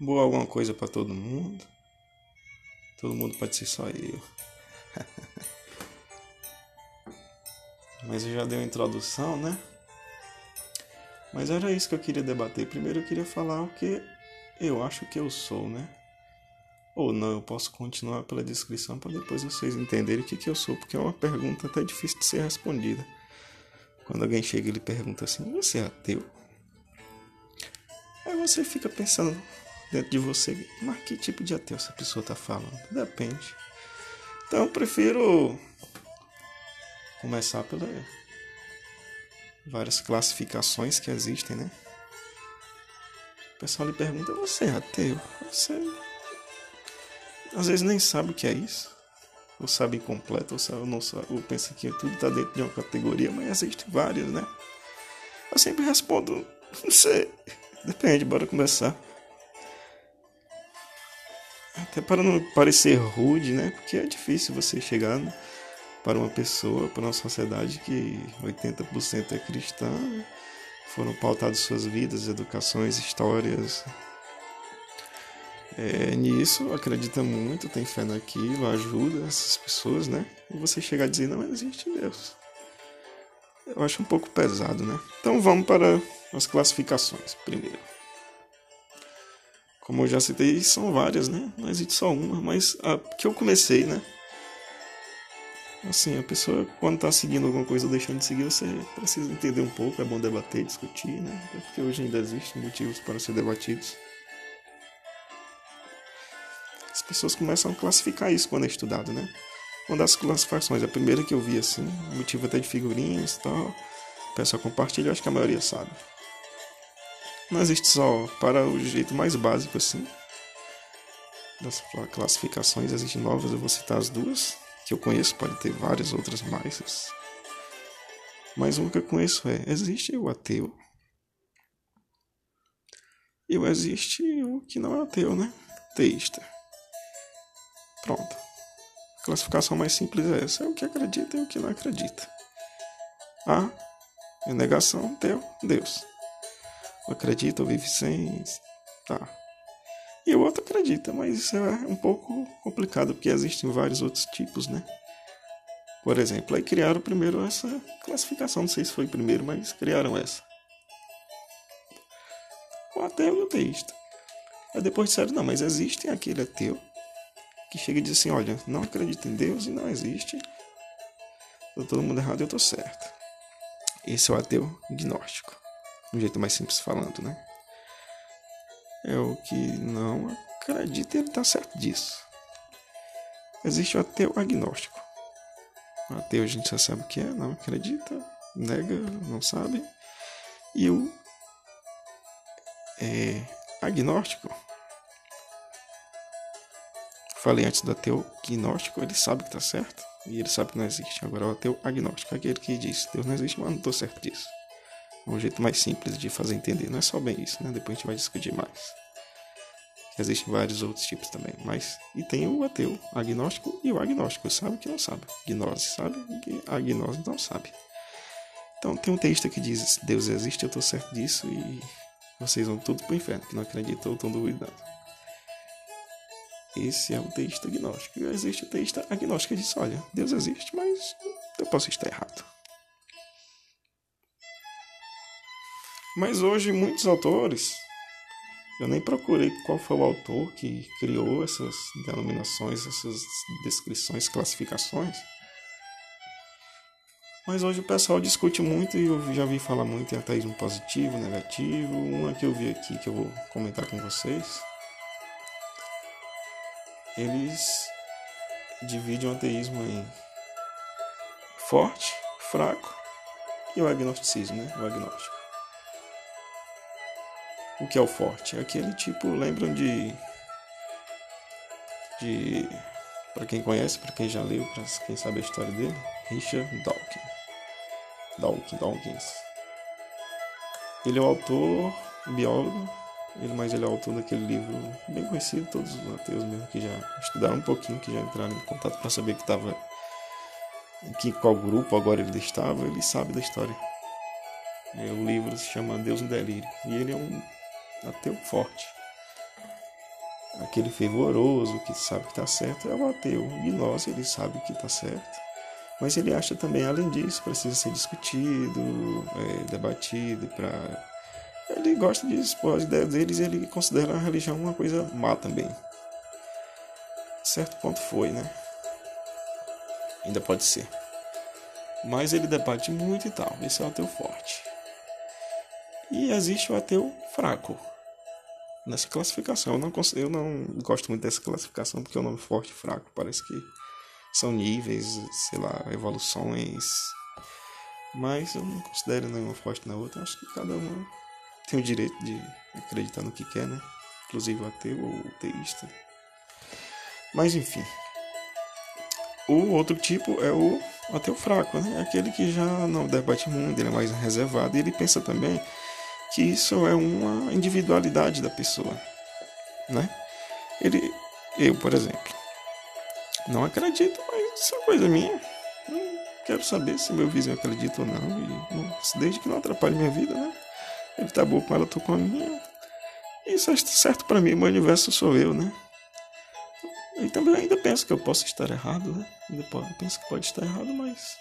boa alguma coisa para todo mundo. Todo mundo pode ser só eu. Mas eu já dei uma introdução, né? Mas era isso que eu queria debater. Primeiro eu queria falar o que eu acho que eu sou, né? Ou não, eu posso continuar pela descrição para depois vocês entenderem o que, que eu sou, porque é uma pergunta até difícil de ser respondida. Quando alguém chega e pergunta assim: Você é ateu? Aí você fica pensando dentro de você: Mas que tipo de ateu essa pessoa está falando? Depende. Então eu prefiro começar pela várias classificações que existem, né? O pessoal lhe pergunta: Você é ateu? Você às vezes nem sabe o que é isso. Ou sabe incompleto, ou, sabe, não sabe, ou pensa que tudo está dentro de uma categoria, mas existem várias, né? Eu sempre respondo: Não sei. Depende, bora começar. Até para não parecer rude, né? Porque é difícil você chegar para uma pessoa, para uma sociedade que 80% é cristã, foram pautadas suas vidas, educações, histórias. É, nisso, acredita muito, tem fé naquilo, ajuda essas pessoas, né? E você chegar a dizer, não existe Deus. Eu acho um pouco pesado, né? Então vamos para as classificações primeiro. Como eu já citei, são várias, né? Não existe só uma, mas a que eu comecei, né? Assim, a pessoa, quando está seguindo alguma coisa ou deixando de seguir, você precisa entender um pouco, é bom debater, discutir, né? Porque hoje ainda existem motivos para ser debatidos. As pessoas começam a classificar isso quando é estudado, né? Uma das classificações, a primeira que eu vi assim, motivo até de figurinhas e tal, o pessoal compartilha, acho que a maioria sabe. Não existe só para o jeito mais básico assim. Das classificações existem novas, eu vou citar as duas que eu conheço, pode ter várias outras mais. Mas uma que eu conheço é: existe o ateu. E existe o que não é ateu, né? Teísta. Pronto. A classificação mais simples é essa: é o que acredita e o que não acredita. A é negação, teu, Deus. Acredita ou vive sem. Tá. E o outro acredita, mas isso é um pouco complicado, porque existem vários outros tipos, né? Por exemplo, aí criaram primeiro essa classificação, não sei se foi primeiro, mas criaram essa. O ateu e o teísta. Aí depois disseram, não, mas existe aquele ateu que chega e diz assim, olha, não acredito em Deus e não existe. Tá todo mundo errado e eu tô certo. Esse é o ateu gnóstico. Um jeito mais simples falando, né? é o que não acredita ele está certo disso. Existe o ateu agnóstico. O ateu a gente já sabe o que é, não acredita, nega, não sabe. E o é, agnóstico, falei antes do ateu gnóstico, ele sabe que está certo e ele sabe que não existe. Agora o ateu agnóstico, aquele que diz Deus não existe, mas não estou certo disso. Um jeito mais simples de fazer entender. Não é só bem isso, né? Depois a gente vai discutir mais. Existem vários outros tipos também. Mas. E tem o ateu, agnóstico e o agnóstico. Sabe que não sabe. Gnose sabe, a gnose não sabe. Então tem um texto que diz: Deus existe, eu estou certo disso e vocês vão tudo para o inferno, que não acreditam ou estão duvidando. Esse é o teísta agnóstico. E existe o teísta agnóstico que diz: olha, Deus existe, mas eu posso estar errado. Mas hoje muitos autores, eu nem procurei qual foi o autor que criou essas denominações, essas descrições, classificações. Mas hoje o pessoal discute muito e eu já vi falar muito em ateísmo positivo, negativo. Uma que eu vi aqui que eu vou comentar com vocês. Eles dividem o ateísmo em forte, fraco e o agnosticismo, né? O agnóstico. O que é o forte? É aquele tipo, lembram de. de. para quem conhece, para quem já leu, para quem sabe a história dele, Richard Dawkins. Dawkins, Dawkins. Ele é o autor, biólogo, ele, mas ele é o autor daquele livro bem conhecido, todos os ateus mesmo que já estudaram um pouquinho, que já entraram em contato para saber que estava em que, qual grupo agora ele estava, ele sabe da história. É, o livro se chama Deus em Delírio. E ele é um ateu forte. aquele fervoroso que sabe que está certo é o ateu. O gnose, ele sabe que está certo, mas ele acha também, além disso, precisa ser discutido, é, debatido para ele gosta de expor as ideias deles e ele considera a religião uma coisa má também. Certo ponto foi, né? Ainda pode ser. Mas ele debate muito e tal. Esse é o ateu forte. E existe o ateu fraco nessa classificação. Eu não, eu não gosto muito dessa classificação porque o nome forte e fraco parece que são níveis, sei lá, evoluções. Mas eu não considero nenhuma forte na outra. Acho que cada uma tem o direito de acreditar no que quer, né? Inclusive o ateu ou o teísta. Mas enfim. O outro tipo é o ateu fraco, né? Aquele que já não debate muito, ele é mais reservado e ele pensa também que isso é uma individualidade da pessoa, né? Ele, eu, por exemplo, não acredito, mas isso é coisa minha. Não quero saber se meu vizinho acredita ou não, e desde que não atrapalhe minha vida, né? Ele tá bom com ela, eu tô com a minha. Isso é certo para mim, meu universo sou eu, né? E também ainda penso que eu posso estar errado, né? Ainda penso que pode estar errado, mas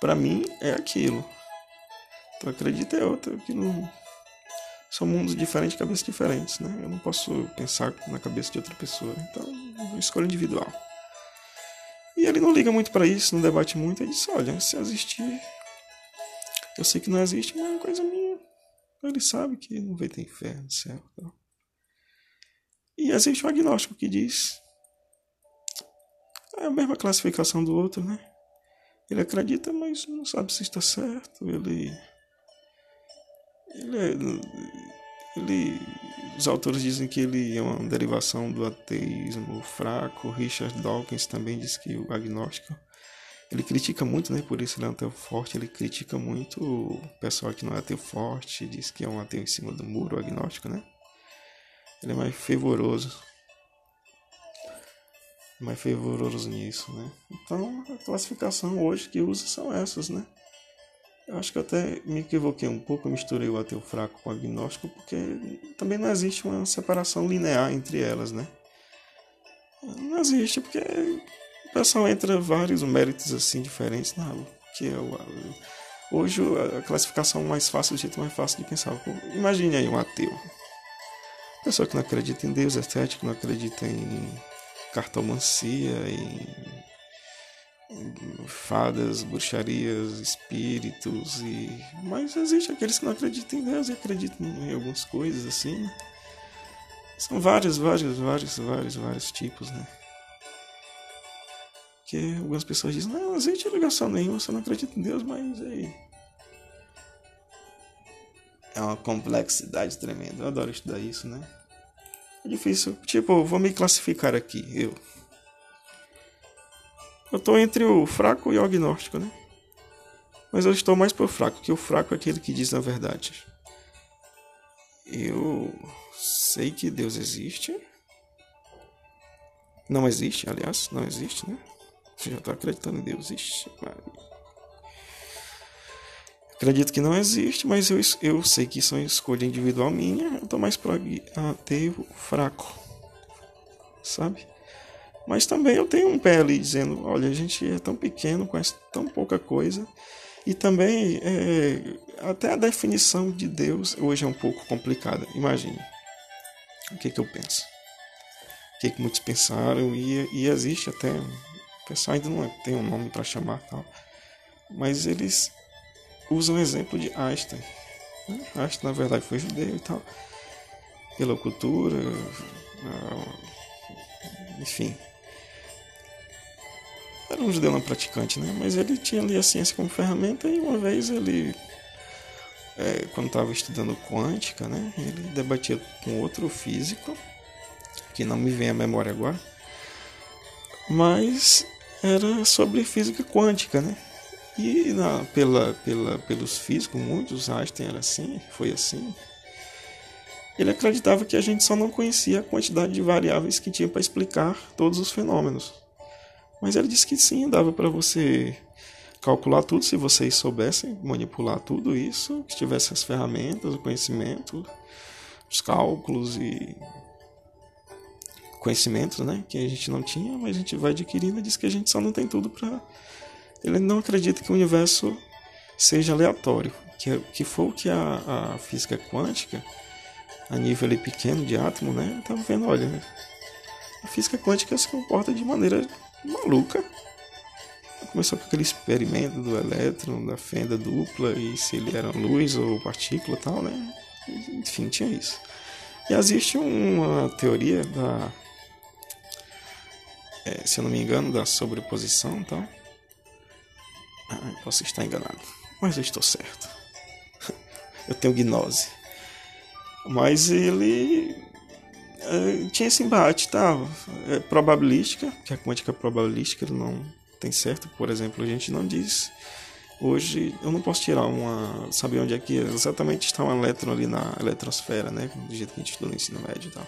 para mim é aquilo. Tu acredita é outra, que não são mundos diferentes, cabeças diferentes, né? Eu não posso pensar na cabeça de outra pessoa, então uma escolha individual. E ele não liga muito para isso, não debate muito, ele diz, olha, se existir, eu sei que não existe, mas é uma coisa minha. Ele sabe que não vai ter inferno, céu, tal. E existe o agnóstico que diz é a mesma classificação do outro, né? Ele acredita, mas não sabe se está certo. Ele ele, ele, os autores dizem que ele é uma derivação do ateísmo fraco. Richard Dawkins também diz que o agnóstico ele critica muito, né? Por isso ele é um ateu forte. Ele critica muito o pessoal que não é ateu forte, diz que é um ateu em cima do muro, agnóstico, né? Ele é mais fervoroso. Mais fervoroso nisso, né? Então a classificação hoje que usa são essas, né? Eu acho que eu até me equivoquei um pouco, misturei o ateu fraco com o agnóstico, porque também não existe uma separação linear entre elas, né? Não existe, porque o pessoal entra vários méritos assim diferentes na que é o, hoje a classificação mais fácil, o jeito mais fácil de pensar. Imagine aí um ateu. Pessoa que não acredita em Deus, é cético, não acredita em cartomancia, em fadas, bruxarias, espíritos e mas existe aqueles que não acreditam em Deus e acreditam em algumas coisas assim. Né? São vários, vários, vários, vários, vários tipos, né? Que algumas pessoas dizem, não, não existe ligação nenhuma, você não acredita em Deus, mas aí. É uma complexidade tremenda. Eu adoro estudar isso, né? É difícil. Tipo, vou me classificar aqui, eu. Eu tô entre o fraco e o agnóstico, né? Mas eu estou mais pro fraco, que o fraco é aquele que diz a verdade. Eu sei que Deus existe. Não existe, aliás, não existe, né? Você já tá acreditando em Deus. Acredito que não existe, mas eu, eu sei que isso é uma escolha individual minha. Eu tô mais pro ateu fraco, sabe? Mas também eu tenho um pé ali dizendo: olha, a gente é tão pequeno, conhece tão pouca coisa. E também, é, até a definição de Deus hoje é um pouco complicada. Imagine. O que, que eu penso? O que, que muitos pensaram? E, e existe até. O pessoal ainda não tem um nome para chamar tal. Mas eles usam o exemplo de Einstein. Né? Einstein, na verdade, foi judeu e tal. Pela cultura. Enfim, era um judeu não praticante, né? Mas ele tinha ali a ciência como ferramenta e uma vez ele, é, quando estava estudando quântica, né? Ele debatia com outro físico, que não me vem à memória agora, mas era sobre física quântica, né? E na, pela, pela, pelos físicos, muitos, Einstein era assim, foi assim. Ele acreditava que a gente só não conhecia a quantidade de variáveis que tinha para explicar todos os fenômenos. Mas ele disse que sim, dava para você calcular tudo se vocês soubessem manipular tudo isso, que tivesse as ferramentas, o conhecimento, os cálculos e conhecimentos, né? Que a gente não tinha, mas a gente vai adquirindo e diz que a gente só não tem tudo para. Ele não acredita que o universo seja aleatório, que, que foi o que a, a física quântica, a nível ali pequeno de átomo, né? Estava vendo, olha, a física quântica se comporta de maneira maluca. Começou com aquele experimento do elétron, da fenda dupla, e se ele era luz ou partícula tal, né? Enfim, tinha isso. E existe uma teoria da. É, se eu não me engano, da sobreposição tal. Ah, posso estar enganado, mas eu estou certo. eu tenho gnose. Mas ele tinha esse embate, tá? É probabilística, que a quântica probabilística ele não tem certo. Por exemplo, a gente não diz Hoje eu não posso tirar uma. saber onde é que exatamente está um elétron ali na eletrosfera, né? Do jeito que a gente estuda no ensino médio e tal.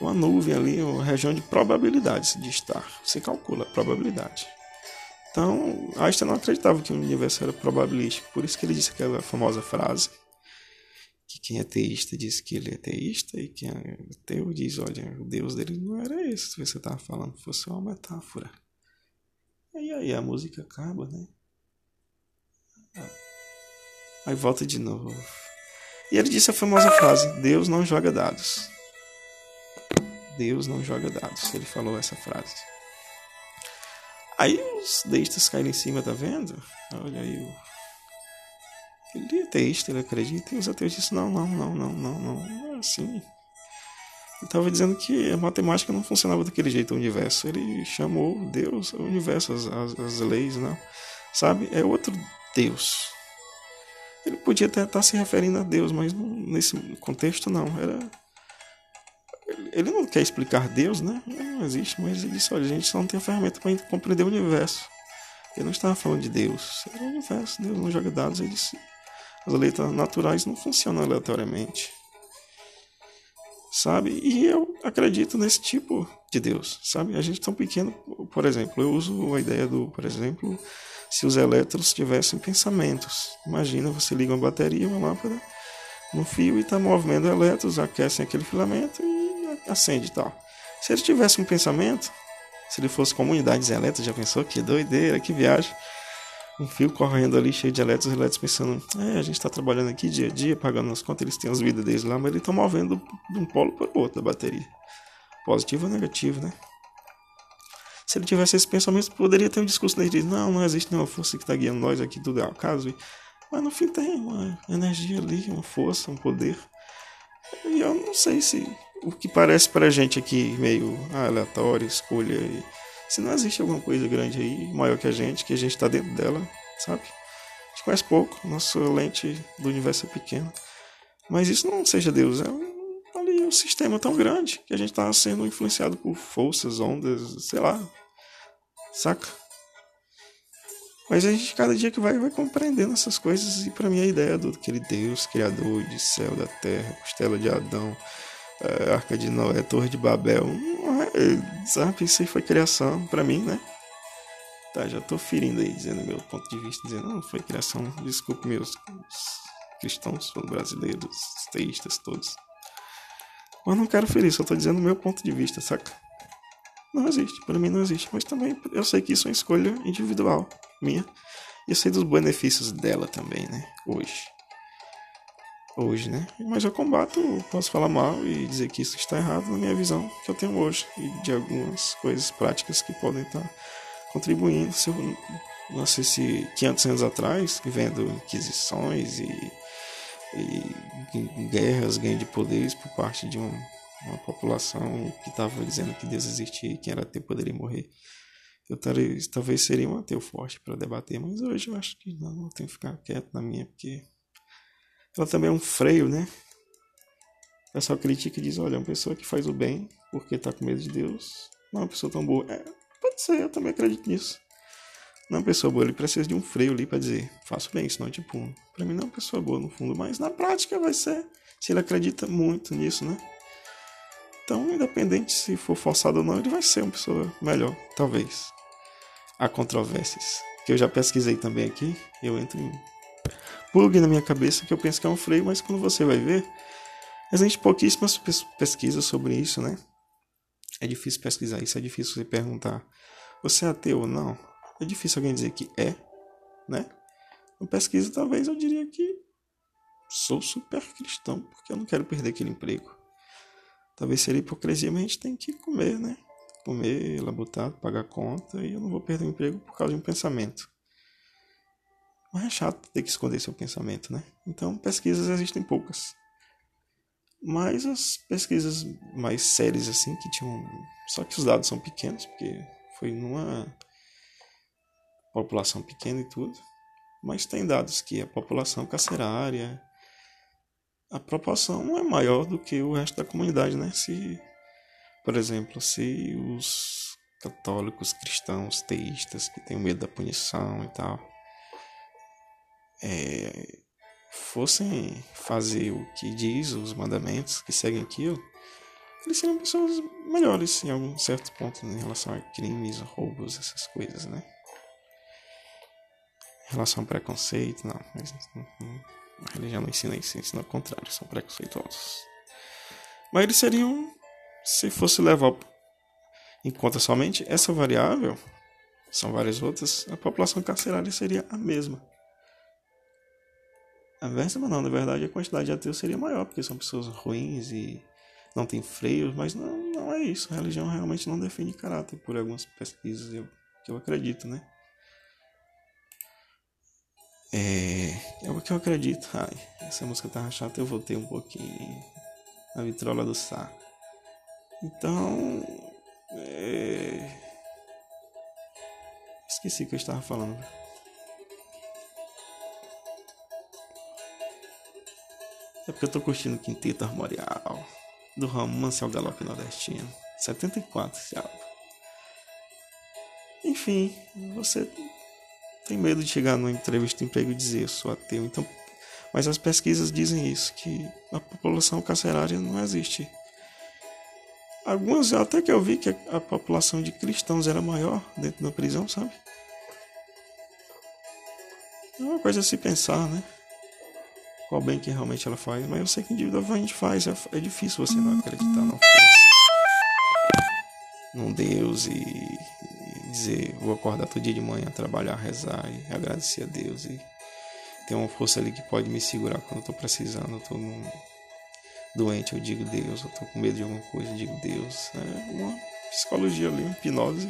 Uma nuvem ali, uma região de probabilidades de estar. Você calcula a probabilidade. Então, Einstein não acreditava que o universo era probabilístico. Por isso que ele disse aquela famosa frase: que quem é teísta diz que ele é teísta, e quem é ateu diz: olha, o Deus dele não era esse que você estava falando, fosse uma metáfora. E aí a música acaba, né? Aí volta de novo. E ele disse a famosa frase: Deus não joga dados. Deus não joga dados. Ele falou essa frase. Aí os deístas caíram em cima, tá vendo? Olha aí o. Ele é teísta, ele acredita. E os ateus disseram: não, não, não, não, não, não. Não é assim. Ele estava dizendo que a matemática não funcionava daquele jeito, o universo. Ele chamou Deus, o universo, as, as, as leis, não. Sabe? É outro Deus. Ele podia até estar se referindo a Deus, mas não, nesse contexto não. Era ele não quer explicar Deus, né? Não existe, mas ele disse: olha, a gente só não tem a ferramenta para compreender o universo. Ele não estava falando de Deus, era o universo. Deus não joga dados. Ele disse: as leis naturais não funcionam aleatoriamente. Sabe? E eu acredito nesse tipo de Deus, sabe? A gente é tão pequeno, por exemplo, eu uso a ideia do, por exemplo, se os elétrons tivessem pensamentos. Imagina, você liga uma bateria, uma lâmpada no fio e está movendo elétrons, aquecem aquele filamento e acende e tal. Se ele tivesse um pensamento, se ele fosse comunidades elétricas, já pensou que doideira, que viagem? Um fio correndo ali cheio de elétrons, elétrons pensando, é, a gente está trabalhando aqui dia a dia, pagando as contas, eles têm as vidas deles lá, mas eles estão movendo de um polo para o outro da bateria. Positivo ou negativo, né? Se ele tivesse esse pensamento, poderia ter um discurso dele de não, não existe nenhuma força que está guiando nós aqui, tudo é acaso. Mas no fim tem uma energia ali, uma força, um poder. E eu não sei se o que parece pra gente aqui meio aleatório, escolha. E, se não existe alguma coisa grande aí, maior que a gente, que a gente está dentro dela, sabe? A gente conhece pouco, nossa lente do universo é pequena. Mas isso não seja Deus, é um ali um sistema tão grande que a gente está sendo influenciado por forças, ondas, sei lá. Saca? Mas a gente, cada dia que vai, vai compreendendo essas coisas. E para mim, a ideia do aquele Deus, Criador de céu, da terra, costela de Adão, é, Arca de Noé, Torre de Babel, é, sabe? Isso aí foi criação para mim, né? Tá, já tô ferindo aí, dizendo meu ponto de vista, dizendo, não, foi criação, desculpe meus cristãos brasileiros, teístas todos. Mas não quero ferir, só tô dizendo meu ponto de vista, saca? Não existe, para mim não existe. Mas também eu sei que isso é uma escolha individual minha. E eu sei dos benefícios dela também, né? Hoje. Hoje, né? Mas eu combato, posso falar mal e dizer que isso está errado na minha visão que eu tenho hoje. E de algumas coisas práticas que podem estar contribuindo. Se eu não sei se 500 anos atrás, vendo inquisições e e guerras, ganho de poderes por parte de uma, uma população que estava dizendo que Deus existia e quem era ateu poderia morrer. Eu talvez, talvez seria um ateu forte para debater, mas hoje eu acho que não, não tenho que ficar quieto na minha, porque ela também é um freio, né? O pessoal critica e diz: olha, uma pessoa que faz o bem porque está com medo de Deus não é uma pessoa tão boa. É, pode ser, eu também acredito nisso. Não é uma pessoa boa, ele precisa de um freio ali para dizer, faço bem, senão tipo, para mim não é uma pessoa boa no fundo, mas na prática vai ser, se ele acredita muito nisso, né? Então, independente se for forçado ou não, ele vai ser uma pessoa melhor, talvez. Há controvérsias, que eu já pesquisei também aqui, eu entro em bug na minha cabeça que eu penso que é um freio, mas quando você vai ver, existem pouquíssimas pesquisas sobre isso, né? É difícil pesquisar isso, é difícil você perguntar: você é ateu ou não? É difícil alguém dizer que é, né? Uma pesquisa, talvez eu diria que sou super cristão, porque eu não quero perder aquele emprego. Talvez seria hipocrisia, mas a gente tem que comer, né? Comer, labutar, pagar conta, e eu não vou perder o emprego por causa de um pensamento. Mas é chato ter que esconder seu pensamento, né? Então, pesquisas existem poucas. Mas as pesquisas mais sérias, assim, que tinham. Só que os dados são pequenos, porque foi numa população pequena e tudo. Mas tem dados que a população carcerária, a proporção é maior do que o resto da comunidade, né? Se, por exemplo, se os católicos, cristãos, teístas que têm medo da punição e tal, é, fossem fazer o que diz os mandamentos, que seguem aquilo, eles seriam pessoas melhores em algum certo ponto em relação a crimes, roubos, essas coisas, né? Em relação ao preconceito, não, mas a religião não ensina isso, ensina o contrário, são preconceituosos. Mas eles seriam, se fosse levar em conta somente essa variável, são várias outras, a população carcerária seria a mesma. A mesma não, na verdade a quantidade de ateus seria maior, porque são pessoas ruins e não tem freios, mas não, não é isso. A religião realmente não define caráter por algumas pesquisas eu, que eu acredito, né? É, é o que eu acredito. Ai, essa música tá chata, eu voltei um pouquinho na vitrola do Sá. Então, é... esqueci o que eu estava falando. É porque eu tô curtindo o Quinteto Armorial do Romance ao Galope Nordestino. 74 esse álbum. Enfim, você tem medo de chegar numa entrevista de emprego e dizer eu sou ateu. Então, mas as pesquisas dizem isso, que a população carcerária não existe. Algumas até que eu vi que a, população de cristãos era maior dentro da prisão, sabe? É uma coisa a se pensar, né? Qual bem que realmente ela faz, mas eu sei que individualmente faz. É, é difícil você não acreditar na força, num Deus e, e, dizer: vou acordar todo dia de manhã, trabalhar, rezar e agradecer a Deus. E ter uma força ali que pode me segurar quando eu tô precisando, eu tô num, doente, eu digo Deus, eu tô com medo de alguma coisa, eu digo Deus. É uma psicologia ali, uma hipnose.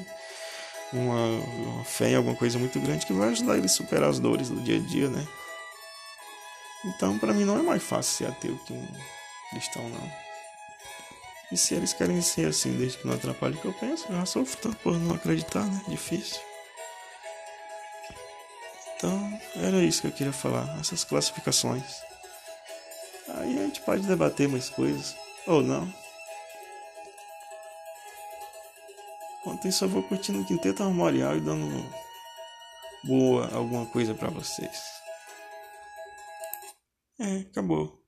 Uma, uma fé em alguma coisa muito grande que vai ajudar ele a superar as dores do dia a dia, né? Então, para mim, não é mais fácil ser ateu que um cristão, não. E se eles querem ser assim, desde que não atrapalhe o que eu penso, eu já sofro tanto por não acreditar, né? Difícil. Então, era isso que eu queria falar, essas classificações. Aí a gente pode debater mais coisas, ou não. Ontem só vou curtindo o Quinteto Armorial e dando boa alguma coisa para vocês. É, acabou.